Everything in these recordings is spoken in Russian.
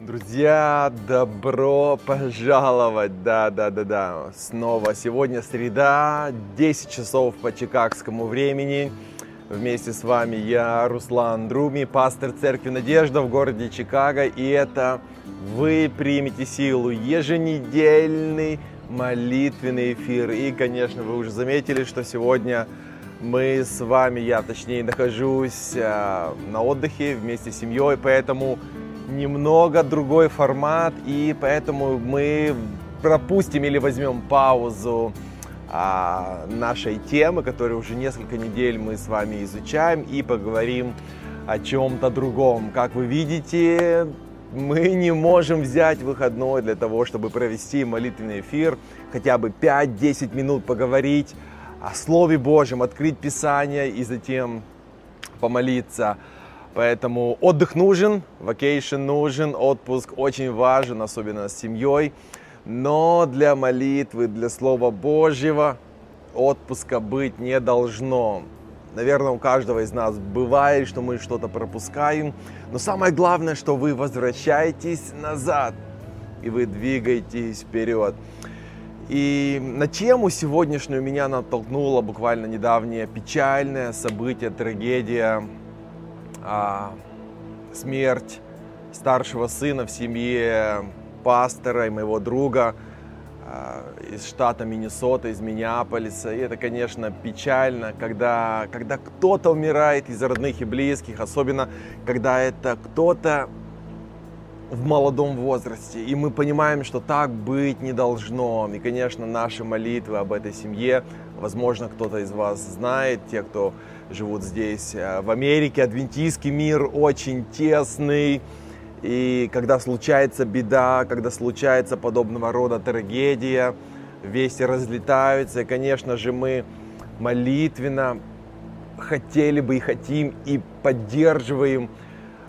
Друзья, добро пожаловать! Да, да, да, да. Снова сегодня среда, 10 часов по чикагскому времени. Вместе с вами я, Руслан Друми, пастор Церкви Надежда в городе Чикаго. И это «Вы примете силу» еженедельный молитвенный эфир. И, конечно, вы уже заметили, что сегодня мы с вами, я точнее, нахожусь э, на отдыхе вместе с семьей, поэтому немного другой формат, и поэтому мы пропустим или возьмем паузу а, нашей темы, которую уже несколько недель мы с вами изучаем, и поговорим о чем-то другом. Как вы видите, мы не можем взять выходной для того, чтобы провести молитвенный эфир, хотя бы 5-10 минут поговорить о Слове Божьем, открыть Писание и затем помолиться. Поэтому отдых нужен, vacation нужен, отпуск очень важен, особенно с семьей. Но для молитвы, для Слова Божьего отпуска быть не должно. Наверное, у каждого из нас бывает, что мы что-то пропускаем. Но самое главное, что вы возвращаетесь назад и вы двигаетесь вперед. И на тему сегодняшнюю меня натолкнуло буквально недавнее печальное событие, трагедия а, смерть старшего сына в семье пастора и моего друга а, из штата Миннесота, из Миннеаполиса. И это, конечно, печально, когда, когда кто-то умирает из родных и близких, особенно когда это кто-то в молодом возрасте. И мы понимаем, что так быть не должно. И, конечно, наши молитвы об этой семье, возможно, кто-то из вас знает, те, кто живут здесь, э, в Америке, адвентийский мир очень тесный. И когда случается беда, когда случается подобного рода трагедия, вести разлетаются. И, конечно же, мы молитвенно хотели бы и хотим и поддерживаем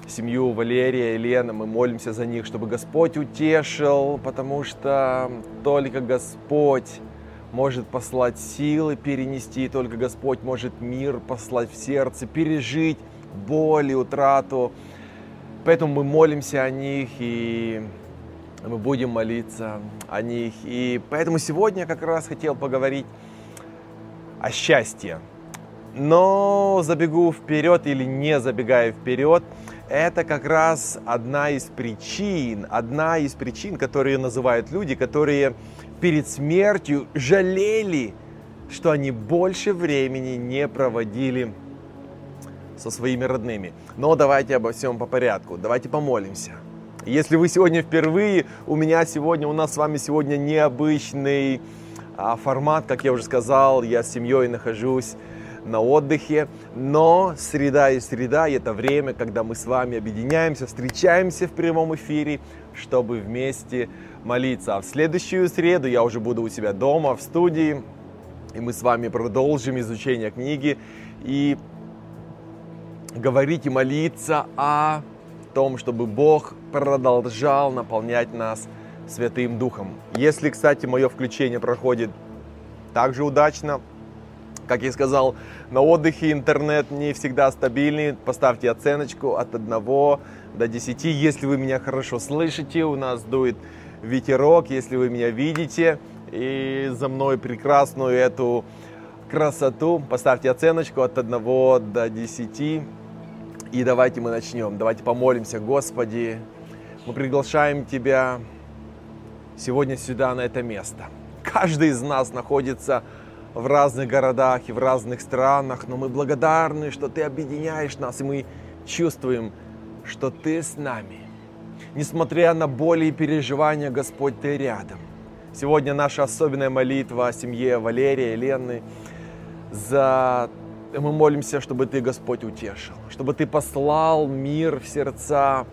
семью Валерия и Лена. Мы молимся за них, чтобы Господь утешил, потому что только Господь может послать силы перенести, только Господь может мир послать в сердце, пережить боль и утрату. Поэтому мы молимся о них и мы будем молиться о них. И поэтому сегодня я как раз хотел поговорить о счастье. Но забегу вперед или не забегая вперед, это как раз одна из причин, одна из причин, которые называют люди, которые перед смертью жалели, что они больше времени не проводили со своими родными. Но давайте обо всем по порядку. Давайте помолимся. Если вы сегодня впервые, у меня сегодня, у нас с вами сегодня необычный а, формат, как я уже сказал, я с семьей нахожусь на отдыхе, но среда и среда – это время, когда мы с вами объединяемся, встречаемся в прямом эфире, чтобы вместе молиться. А в следующую среду я уже буду у себя дома, в студии, и мы с вами продолжим изучение книги и говорить и молиться о том, чтобы Бог продолжал наполнять нас Святым Духом. Если, кстати, мое включение проходит также удачно, как я сказал, на отдыхе интернет не всегда стабильный. Поставьте оценочку от 1 до 10. Если вы меня хорошо слышите, у нас дует ветерок, если вы меня видите. И за мной прекрасную эту красоту. Поставьте оценочку от 1 до 10. И давайте мы начнем. Давайте помолимся. Господи, мы приглашаем Тебя сегодня сюда, на это место. Каждый из нас находится в разных городах и в разных странах, но мы благодарны, что Ты объединяешь нас, и мы чувствуем, что Ты с нами. Несмотря на боли и переживания, Господь, Ты рядом. Сегодня наша особенная молитва о семье Валерия и Лены. За... Мы молимся, чтобы Ты, Господь, утешил, чтобы Ты послал мир в сердца,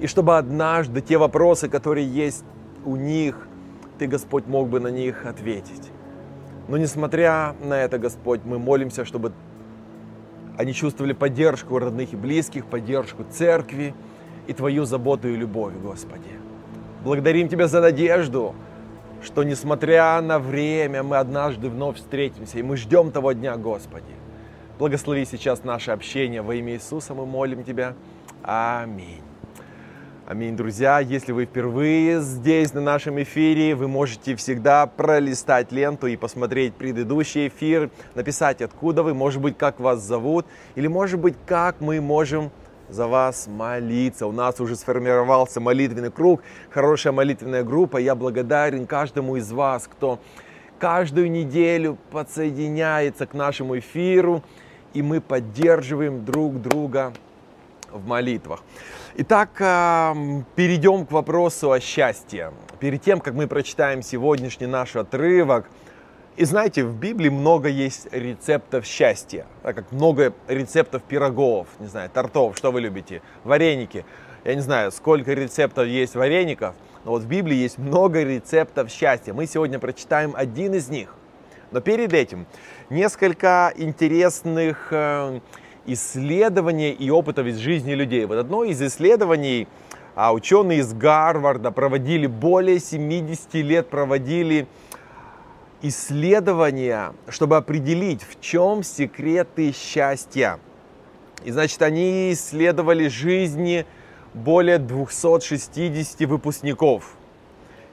и чтобы однажды те вопросы, которые есть у них, Ты, Господь, мог бы на них ответить. Но несмотря на это, Господь, мы молимся, чтобы они чувствовали поддержку родных и близких, поддержку церкви и Твою заботу и любовь, Господи. Благодарим Тебя за надежду, что несмотря на время, мы однажды вновь встретимся, и мы ждем того дня, Господи. Благослови сейчас наше общение во имя Иисуса, мы молим Тебя. Аминь. Аминь, друзья. Если вы впервые здесь на нашем эфире, вы можете всегда пролистать ленту и посмотреть предыдущий эфир, написать, откуда вы, может быть, как вас зовут, или, может быть, как мы можем за вас молиться. У нас уже сформировался молитвенный круг, хорошая молитвенная группа. Я благодарен каждому из вас, кто каждую неделю подсоединяется к нашему эфиру, и мы поддерживаем друг друга в молитвах. Итак, перейдем к вопросу о счастье. Перед тем, как мы прочитаем сегодняшний наш отрывок, и знаете, в Библии много есть рецептов счастья, так как много рецептов пирогов, не знаю, тортов, что вы любите, вареники. Я не знаю, сколько рецептов есть вареников, но вот в Библии есть много рецептов счастья. Мы сегодня прочитаем один из них. Но перед этим несколько интересных исследований и опытов из жизни людей. Вот одно из исследований а ученые из Гарварда проводили более 70 лет, проводили исследования, чтобы определить, в чем секреты счастья. И значит, они исследовали жизни более 260 выпускников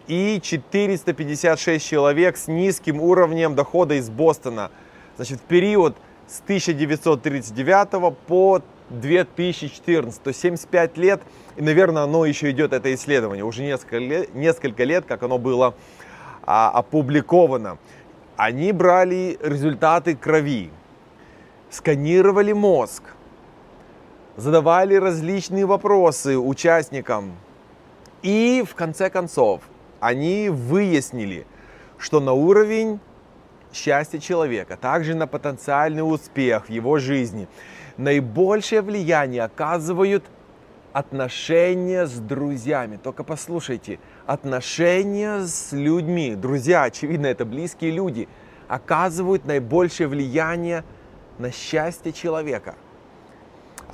и 456 человек с низким уровнем дохода из Бостона. Значит, в период с 1939 по 2014, то есть 75 лет, и, наверное, оно еще идет, это исследование, уже несколько лет, несколько лет как оно было а, опубликовано. Они брали результаты крови, сканировали мозг, задавали различные вопросы участникам, и в конце концов они выяснили, что на уровень счастья человека, также на потенциальный успех в его жизни, наибольшее влияние оказывают отношения с друзьями. Только послушайте, отношения с людьми, друзья, очевидно, это близкие люди, оказывают наибольшее влияние на счастье человека –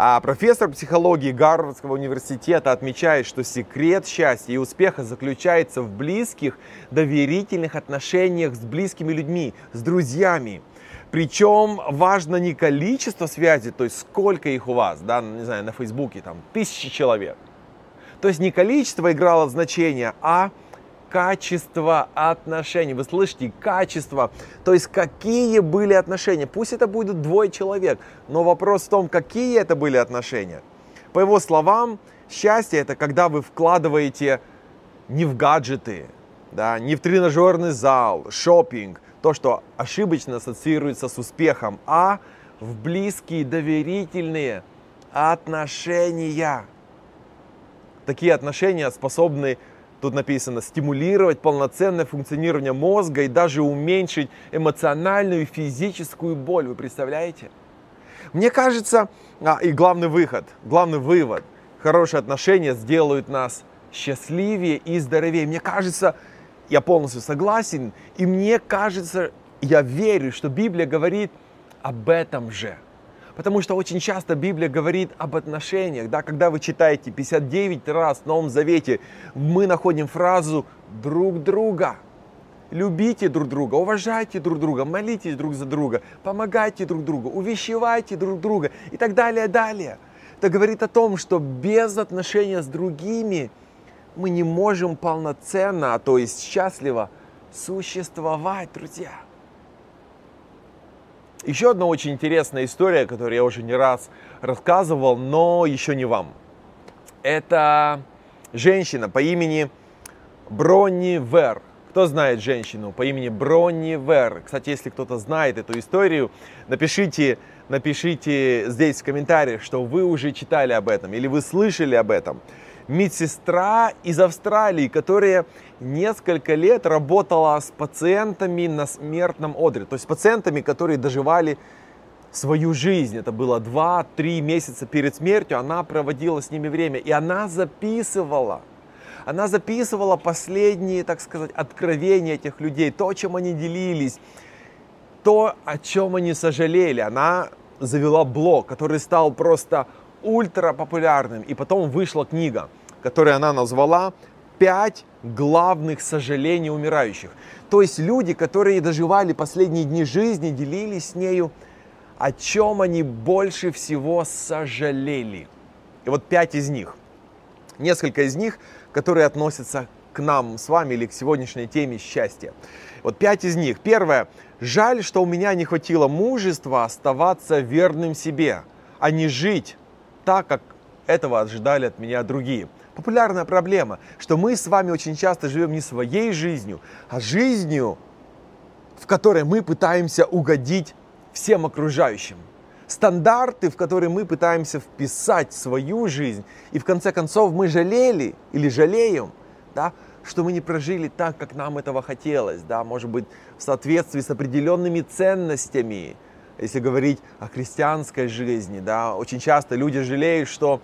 а профессор психологии Гарвардского университета отмечает, что секрет счастья и успеха заключается в близких, доверительных отношениях с близкими людьми, с друзьями. Причем важно не количество связей, то есть сколько их у вас, да, не знаю, на Фейсбуке, там, тысячи человек. То есть не количество играло значение, а качество отношений. Вы слышите, качество. То есть какие были отношения. Пусть это будет двое человек, но вопрос в том, какие это были отношения. По его словам, счастье это когда вы вкладываете не в гаджеты, да, не в тренажерный зал, шопинг, то, что ошибочно ассоциируется с успехом, а в близкие, доверительные отношения. Такие отношения способны Тут написано стимулировать полноценное функционирование мозга и даже уменьшить эмоциональную и физическую боль. Вы представляете? Мне кажется, а, и главный выход, главный вывод, хорошие отношения сделают нас счастливее и здоровее. Мне кажется, я полностью согласен, и мне кажется, я верю, что Библия говорит об этом же – Потому что очень часто Библия говорит об отношениях. Да? Когда вы читаете 59 раз в Новом Завете, мы находим фразу «друг друга». Любите друг друга, уважайте друг друга, молитесь друг за друга, помогайте друг другу, увещевайте друг друга и так далее, далее. Это говорит о том, что без отношения с другими мы не можем полноценно, а то есть счастливо существовать, друзья. Еще одна очень интересная история, которую я уже не раз рассказывал, но еще не вам. Это женщина по имени Бронни Вер. Кто знает женщину по имени Бронни Вер? Кстати, если кто-то знает эту историю, напишите, напишите здесь в комментариях, что вы уже читали об этом или вы слышали об этом медсестра из Австралии, которая несколько лет работала с пациентами на смертном одре, то есть с пациентами, которые доживали свою жизнь. Это было 2-3 месяца перед смертью, она проводила с ними время, и она записывала. Она записывала последние, так сказать, откровения этих людей, то, чем они делились, то, о чем они сожалели. Она завела блог, который стал просто ультра популярным. И потом вышла книга, которую она назвала «Пять главных сожалений умирающих». То есть люди, которые доживали последние дни жизни, делились с нею, о чем они больше всего сожалели. И вот пять из них. Несколько из них, которые относятся к нам с вами или к сегодняшней теме счастья. Вот пять из них. Первое. Жаль, что у меня не хватило мужества оставаться верным себе, а не жить так, как этого ожидали от меня другие. Популярная проблема, что мы с вами очень часто живем не своей жизнью, а жизнью, в которой мы пытаемся угодить всем окружающим. Стандарты, в которые мы пытаемся вписать свою жизнь, и в конце концов мы жалели или жалеем, да, что мы не прожили так, как нам этого хотелось, да, может быть, в соответствии с определенными ценностями, если говорить о христианской жизни, да, очень часто люди жалеют, что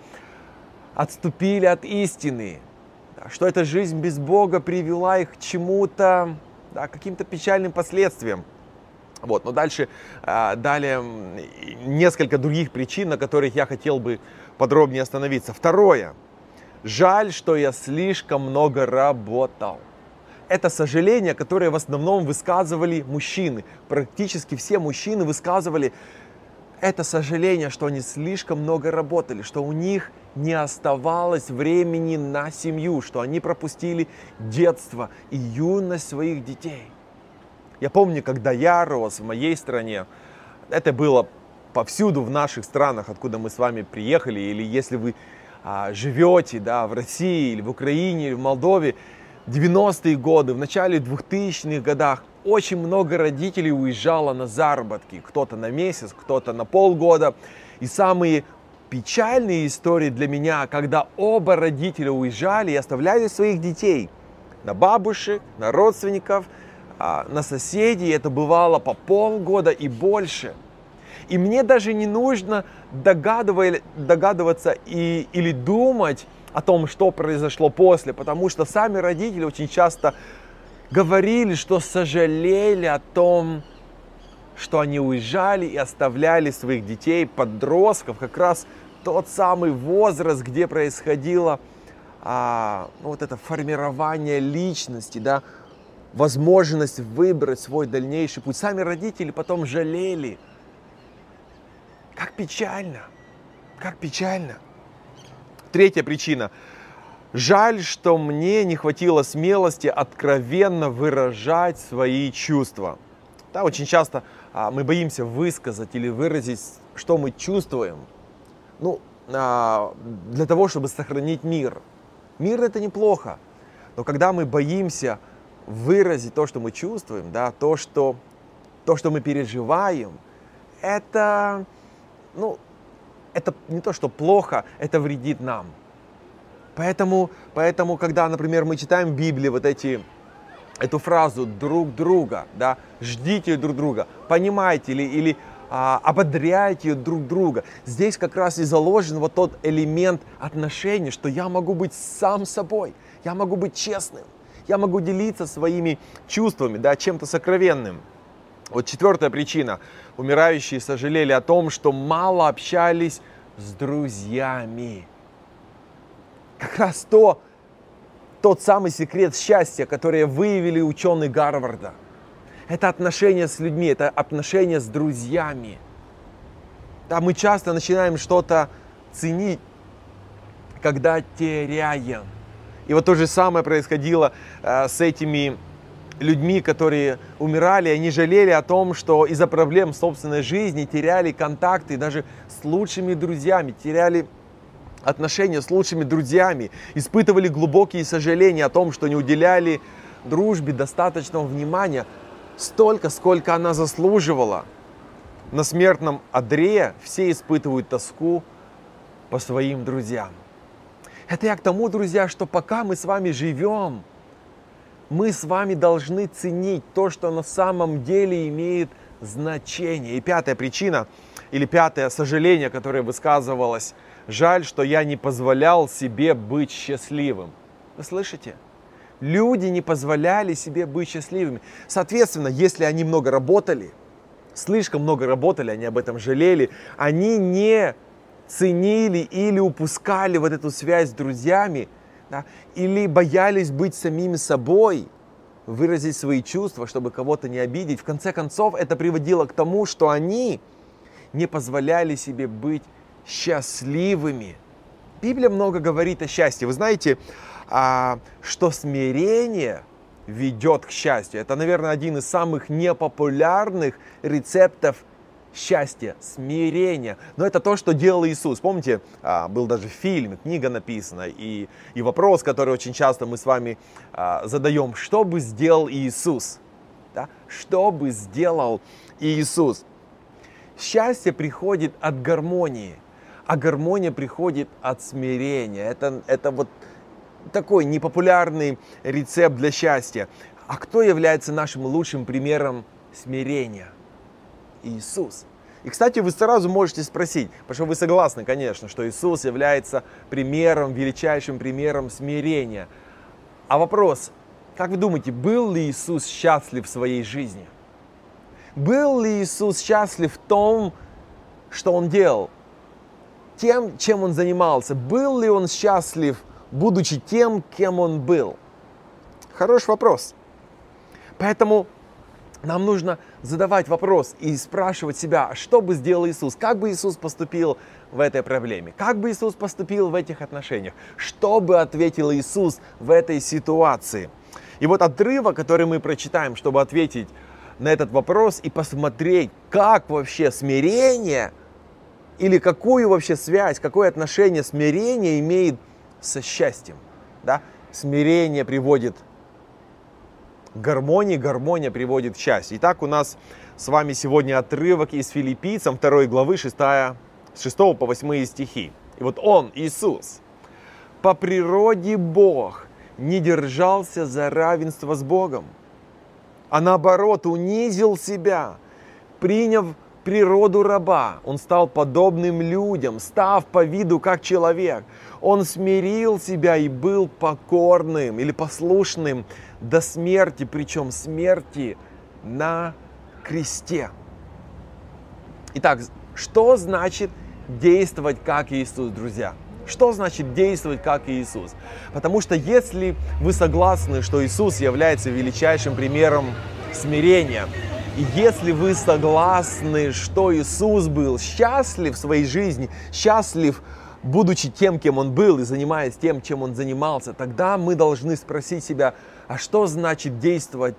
отступили от истины, что эта жизнь без Бога привела их к чему-то, да, каким-то печальным последствиям. Вот, но дальше, а, далее несколько других причин, на которых я хотел бы подробнее остановиться. Второе. Жаль, что я слишком много работал. Это сожаление, которое в основном высказывали мужчины. Практически все мужчины высказывали это сожаление, что они слишком много работали, что у них не оставалось времени на семью, что они пропустили детство и юность своих детей. Я помню, когда я рос в моей стране, это было повсюду в наших странах, откуда мы с вами приехали, или если вы а, живете да, в России, или в Украине, или в Молдове, 90-е годы, в начале 2000-х годах очень много родителей уезжало на заработки. Кто-то на месяц, кто-то на полгода. И самые печальные истории для меня, когда оба родителя уезжали и оставляли своих детей на бабушек, на родственников – а, на соседей, это бывало по полгода и больше. И мне даже не нужно догадываться и, или думать о том, что произошло после, потому что сами родители очень часто говорили, что сожалели о том, что они уезжали и оставляли своих детей, подростков, как раз тот самый возраст, где происходило а, ну, вот это формирование личности, да, возможность выбрать свой дальнейший путь. Сами родители потом жалели. Как печально, как печально. Третья причина. Жаль, что мне не хватило смелости откровенно выражать свои чувства. Да, очень часто а, мы боимся высказать или выразить, что мы чувствуем. Ну, а, для того, чтобы сохранить мир. Мир это неплохо. Но когда мы боимся выразить то, что мы чувствуем, да, то, что, то, что мы переживаем, это, ну, это не то, что плохо, это вредит нам. Поэтому, поэтому когда, например, мы читаем в Библии вот эти, эту фразу друг друга, да, ждите друг друга, понимайте или, или а, ободряйте друг друга. Здесь как раз и заложен вот тот элемент отношений, что я могу быть сам собой, я могу быть честным, я могу делиться своими чувствами, да, чем-то сокровенным. Вот четвертая причина. Умирающие сожалели о том, что мало общались с друзьями. Как раз то, тот самый секрет счастья, который выявили ученые Гарварда. Это отношения с людьми, это отношения с друзьями. Да, мы часто начинаем что-то ценить, когда теряем. И вот то же самое происходило э, с этими людьми, которые умирали, они жалели о том, что из-за проблем собственной жизни теряли контакты даже с лучшими друзьями, теряли отношения с лучшими друзьями, испытывали глубокие сожаления о том, что не уделяли дружбе достаточного внимания, столько, сколько она заслуживала. На смертном одре все испытывают тоску по своим друзьям. Это я к тому, друзья, что пока мы с вами живем, мы с вами должны ценить то, что на самом деле имеет значение. И пятая причина, или пятое сожаление, которое высказывалось, жаль, что я не позволял себе быть счастливым. Вы слышите? Люди не позволяли себе быть счастливыми. Соответственно, если они много работали, слишком много работали, они об этом жалели, они не ценили или упускали вот эту связь с друзьями, да, или боялись быть самими собой, выразить свои чувства, чтобы кого-то не обидеть. В конце концов, это приводило к тому, что они не позволяли себе быть счастливыми. Библия много говорит о счастье. Вы знаете, а, что смирение ведет к счастью. Это, наверное, один из самых непопулярных рецептов счастья, смирения. Но это то, что делал Иисус. Помните, а, был даже фильм, книга написана, и, и вопрос, который очень часто мы с вами а, задаем, что бы сделал Иисус? Да? Что бы сделал Иисус? Счастье приходит от гармонии, а гармония приходит от смирения. Это, это вот такой непопулярный рецепт для счастья. А кто является нашим лучшим примером смирения? Иисус. И, кстати, вы сразу можете спросить, потому что вы согласны, конечно, что Иисус является примером, величайшим примером смирения. А вопрос, как вы думаете, был ли Иисус счастлив в своей жизни? Был ли Иисус счастлив в том, что Он делал? Тем, чем Он занимался? Был ли Он счастлив, будучи тем, кем Он был? Хороший вопрос. Поэтому нам нужно задавать вопрос и спрашивать себя, что бы сделал Иисус, как бы Иисус поступил в этой проблеме, как бы Иисус поступил в этих отношениях, что бы ответил Иисус в этой ситуации. И вот отрывок, который мы прочитаем, чтобы ответить на этот вопрос и посмотреть, как вообще смирение или какую вообще связь, какое отношение смирение имеет со счастьем. Да? Смирение приводит гармонии, гармония приводит к счастью. Итак, у нас с вами сегодня отрывок из Филиппийцам 2 главы 6, с 6 по 8 стихи. И вот он, Иисус, по природе Бог, не держался за равенство с Богом, а наоборот унизил себя, приняв природу раба. Он стал подобным людям, став по виду как человек. Он смирил себя и был покорным или послушным до смерти, причем смерти на кресте. Итак, что значит действовать как Иисус, друзья? Что значит действовать как Иисус? Потому что если вы согласны, что Иисус является величайшим примером смирения, если вы согласны, что Иисус был счастлив в своей жизни, счастлив будучи тем, кем он был и занимаясь тем, чем он занимался, тогда мы должны спросить себя, а что значит действовать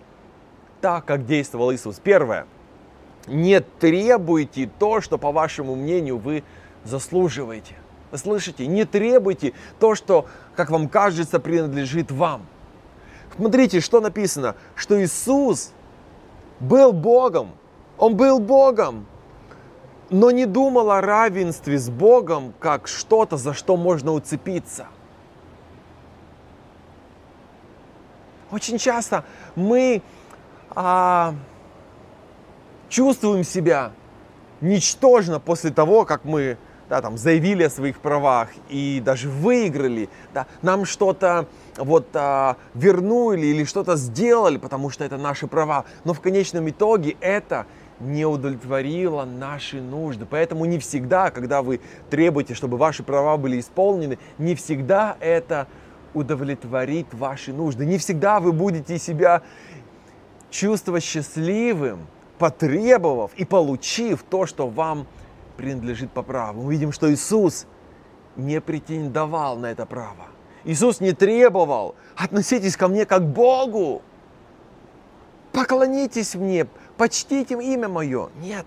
так, как действовал Иисус? Первое. Не требуйте то, что, по вашему мнению, вы заслуживаете. Вы слышите? Не требуйте то, что, как вам кажется, принадлежит вам. Смотрите, что написано, что Иисус был Богом. Он был Богом но не думал о равенстве с Богом как что-то, за что можно уцепиться. Очень часто мы а, чувствуем себя ничтожно после того, как мы да, там, заявили о своих правах и даже выиграли, да, нам что-то вот а, вернули или что-то сделали, потому что это наши права. Но в конечном итоге это не удовлетворила наши нужды. Поэтому не всегда, когда вы требуете, чтобы ваши права были исполнены, не всегда это удовлетворит ваши нужды. Не всегда вы будете себя чувствовать счастливым, потребовав и получив то, что вам принадлежит по праву. Мы видим, что Иисус не претендовал на это право. Иисус не требовал, относитесь ко мне как к Богу. Поклонитесь мне, почтите имя мое. Нет.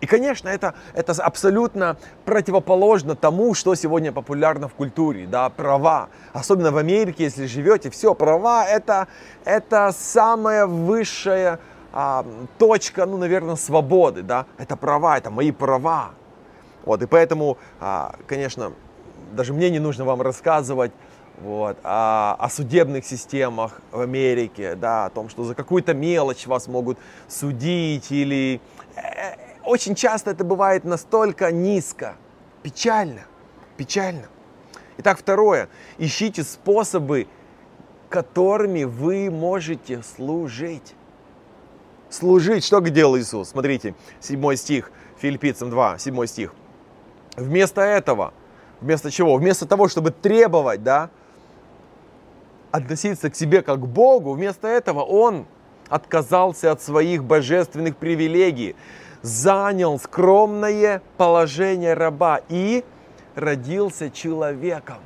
И, конечно, это, это абсолютно противоположно тому, что сегодня популярно в культуре, да, права. Особенно в Америке, если живете, все, права это, это самая высшая а, точка, ну, наверное, свободы, да. Это права, это мои права. Вот, и поэтому, а, конечно, даже мне не нужно вам рассказывать вот, о, о судебных системах в Америке, да, о том, что за какую-то мелочь вас могут судить или... Э, очень часто это бывает настолько низко, печально, печально. Итак, второе. Ищите способы, которыми вы можете служить. Служить. Что делал Иисус? Смотрите, 7 стих, Филиппийцам 2, 7 стих. Вместо этого, вместо чего? Вместо того, чтобы требовать, да, относиться к себе как к Богу, вместо этого он отказался от своих божественных привилегий, занял скромное положение раба и родился человеком.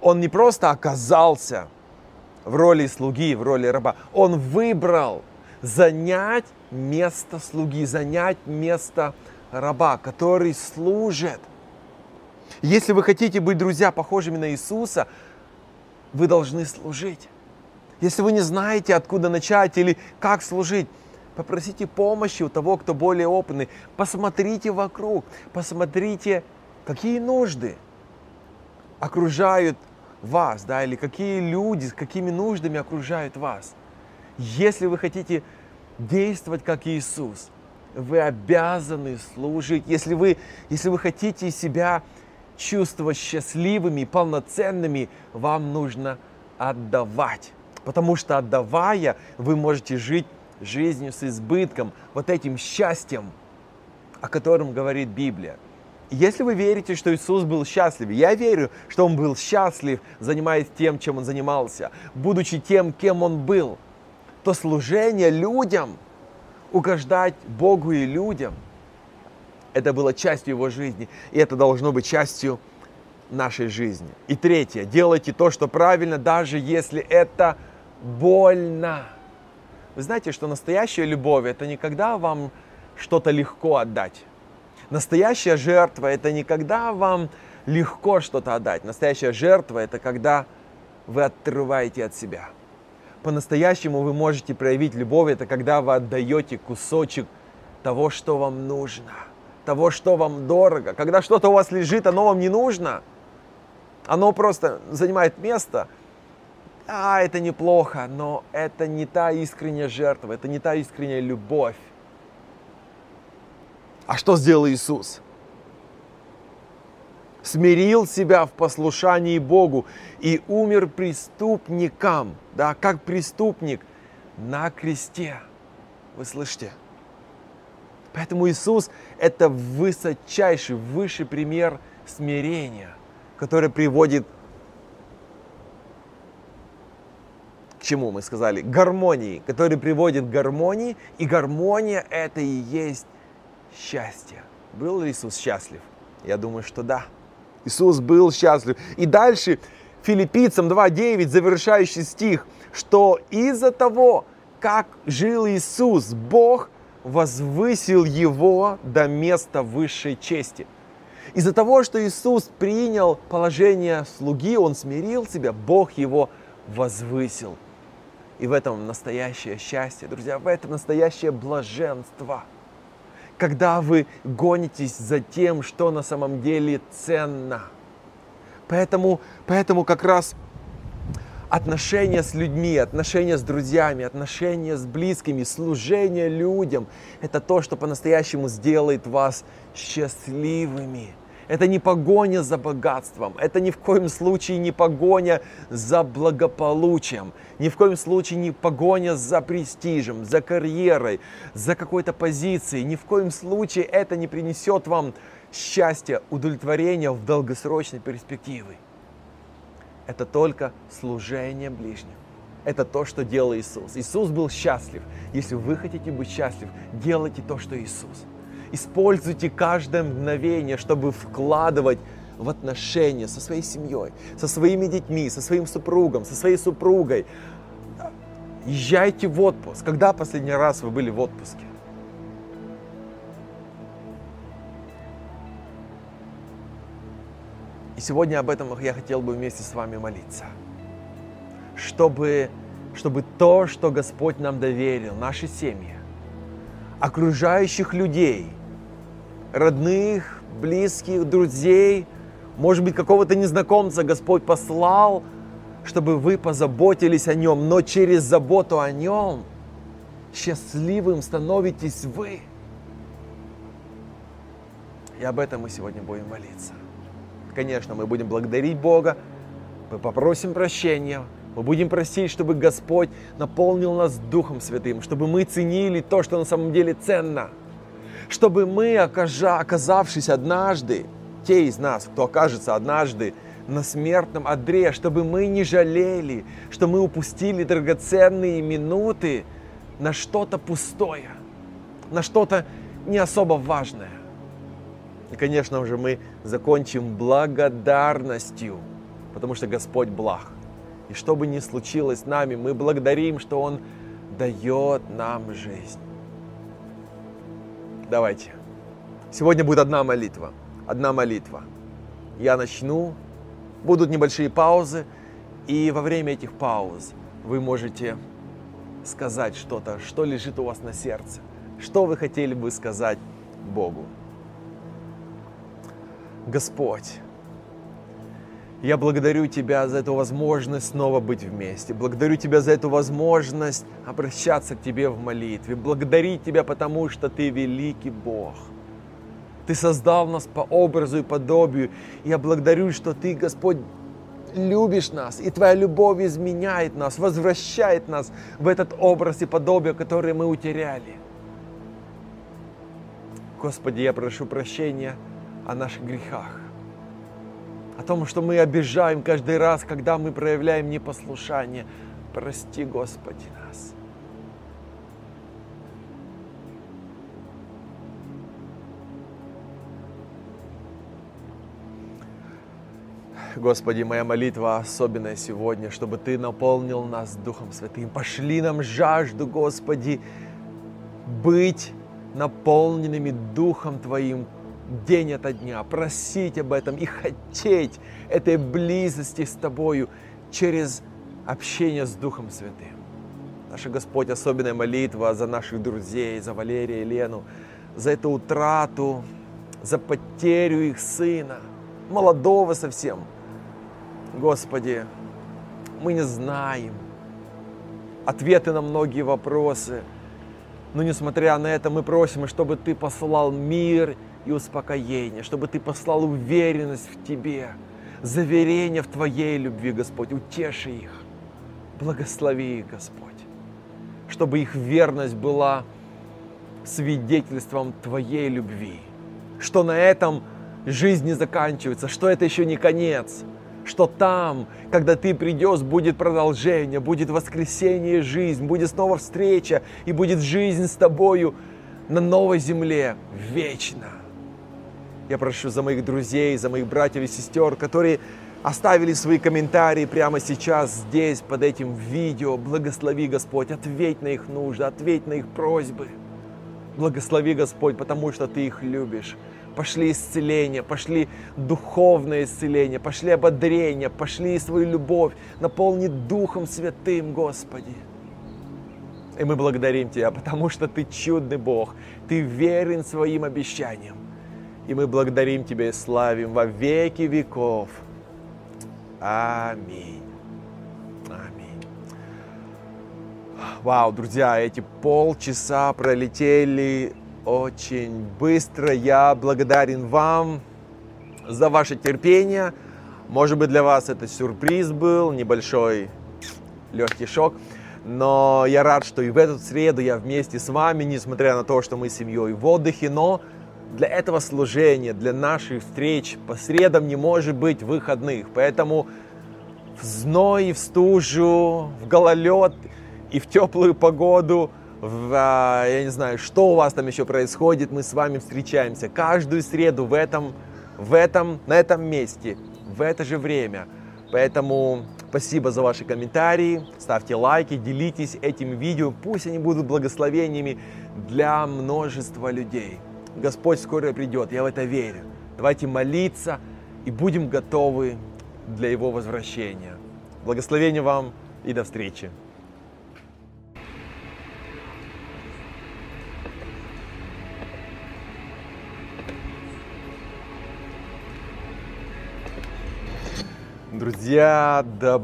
Он не просто оказался в роли слуги, в роли раба, он выбрал занять место слуги, занять место раба, который служит. Если вы хотите быть, друзья, похожими на Иисуса, вы должны служить. Если вы не знаете, откуда начать или как служить, попросите помощи у того, кто более опытный. Посмотрите вокруг, посмотрите, какие нужды окружают вас, да, или какие люди, с какими нуждами окружают вас. Если вы хотите действовать как Иисус, вы обязаны служить. Если вы, если вы хотите себя чувствовать счастливыми, полноценными, вам нужно отдавать. Потому что отдавая, вы можете жить жизнью с избытком, вот этим счастьем, о котором говорит Библия. Если вы верите, что Иисус был счастлив, я верю, что Он был счастлив, занимаясь тем, чем Он занимался, будучи тем, кем Он был, то служение людям, угождать Богу и людям, это было частью Его жизни, и это должно быть частью нашей жизни. И третье, делайте то, что правильно, даже если это больно. Вы знаете, что настоящая любовь – это не когда вам что-то легко отдать. Настоящая жертва – это не когда вам легко что-то отдать. Настоящая жертва – это когда вы отрываете от себя. По-настоящему вы можете проявить любовь, это когда вы отдаете кусочек того, что вам нужно, того, что вам дорого. Когда что-то у вас лежит, оно вам не нужно, оно просто занимает место – а, это неплохо, но это не та искренняя жертва, это не та искренняя любовь. А что сделал Иисус? Смирил себя в послушании Богу и умер преступникам, да, как преступник на кресте. Вы слышите? Поэтому Иисус – это высочайший, высший пример смирения, который приводит к чему мы сказали? Гармонии, который приводит к гармонии, и гармония это и есть счастье. Был ли Иисус счастлив? Я думаю, что да. Иисус был счастлив. И дальше Филиппийцам 2.9, завершающий стих, что из-за того, как жил Иисус, Бог возвысил его до места высшей чести. Из-за того, что Иисус принял положение слуги, Он смирил себя, Бог его возвысил. И в этом настоящее счастье, друзья, в этом настоящее блаженство. Когда вы гонитесь за тем, что на самом деле ценно. Поэтому, поэтому как раз отношения с людьми, отношения с друзьями, отношения с близкими, служение людям – это то, что по-настоящему сделает вас счастливыми – это не погоня за богатством, это ни в коем случае не погоня за благополучием, ни в коем случае не погоня за престижем, за карьерой, за какой-то позицией. Ни в коем случае это не принесет вам счастья, удовлетворения в долгосрочной перспективе. Это только служение ближним. Это то, что делал Иисус. Иисус был счастлив. Если вы хотите быть счастлив, делайте то, что Иисус. Используйте каждое мгновение, чтобы вкладывать в отношения со своей семьей, со своими детьми, со своим супругом, со своей супругой. Езжайте в отпуск. Когда последний раз вы были в отпуске? И сегодня об этом я хотел бы вместе с вами молиться. Чтобы, чтобы то, что Господь нам доверил, наши семьи, окружающих людей – родных, близких, друзей, может быть, какого-то незнакомца Господь послал, чтобы вы позаботились о нем, но через заботу о нем счастливым становитесь вы. И об этом мы сегодня будем молиться. Конечно, мы будем благодарить Бога, мы попросим прощения, мы будем просить, чтобы Господь наполнил нас Духом Святым, чтобы мы ценили то, что на самом деле ценно – чтобы мы, оказавшись однажды, те из нас, кто окажется однажды на смертном одре, чтобы мы не жалели, что мы упустили драгоценные минуты на что-то пустое. на что-то не особо важное. И, конечно же, мы закончим благодарностью, потому что Господь благ. И что бы ни случилось с нами, мы благодарим, что Он дает нам жизнь. Давайте. Сегодня будет одна молитва. Одна молитва. Я начну, будут небольшие паузы, и во время этих пауз вы можете сказать что-то, что лежит у вас на сердце, что вы хотели бы сказать Богу. Господь, я благодарю Тебя за эту возможность снова быть вместе. Благодарю Тебя за эту возможность обращаться к Тебе в молитве. Благодарить Тебя, потому что Ты великий Бог. Ты создал нас по образу и подобию. Я благодарю, что Ты, Господь, любишь нас, и Твоя любовь изменяет нас, возвращает нас в этот образ и подобие, который мы утеряли. Господи, я прошу прощения о наших грехах, о том, что мы обижаем каждый раз, когда мы проявляем непослушание. Прости, Господи, нас. Господи, моя молитва особенная сегодня, чтобы Ты наполнил нас Духом Святым. Пошли нам жажду, Господи, быть наполненными Духом Твоим день ото дня, просить об этом и хотеть этой близости с Тобою через общение с Духом Святым. Наша Господь, особенная молитва за наших друзей, за Валерия и Лену, за эту утрату, за потерю их сына, молодого совсем – Господи, мы не знаем ответы на многие вопросы, но несмотря на это мы просим, чтобы Ты послал мир и успокоение, чтобы Ты послал уверенность в Тебе, заверение в Твоей любви, Господь, утеши их, благослови их, Господь, чтобы их верность была свидетельством Твоей любви, что на этом жизнь не заканчивается, что это еще не конец – что там, когда ты придешь, будет продолжение, будет воскресение и жизнь, будет снова встреча и будет жизнь с тобою на новой земле вечно. Я прошу за моих друзей, за моих братьев и сестер, которые оставили свои комментарии прямо сейчас здесь, под этим видео. Благослови, Господь, ответь на их нужды, ответь на их просьбы. Благослови, Господь, потому что Ты их любишь пошли исцеления, пошли духовное исцеление, пошли ободрение, пошли свою любовь, наполни Духом Святым, Господи. И мы благодарим Тебя, потому что Ты чудный Бог, Ты верен своим обещаниям. И мы благодарим Тебя и славим во веки веков. Аминь. Аминь. Вау, друзья, эти полчаса пролетели очень быстро. Я благодарен вам за ваше терпение. Может быть, для вас это сюрприз был, небольшой легкий шок. Но я рад, что и в эту среду я вместе с вами, несмотря на то, что мы с семьей в отдыхе, но для этого служения, для наших встреч по средам не может быть выходных. Поэтому в зной, в стужу, в гололед и в теплую погоду – в, а, я не знаю, что у вас там еще происходит, мы с вами встречаемся каждую среду в этом, в этом, на этом месте, в это же время. Поэтому спасибо за ваши комментарии, ставьте лайки, делитесь этим видео, пусть они будут благословениями для множества людей. Господь скоро придет, я в это верю. Давайте молиться и будем готовы для Его возвращения. Благословения вам и до встречи. Друзья, да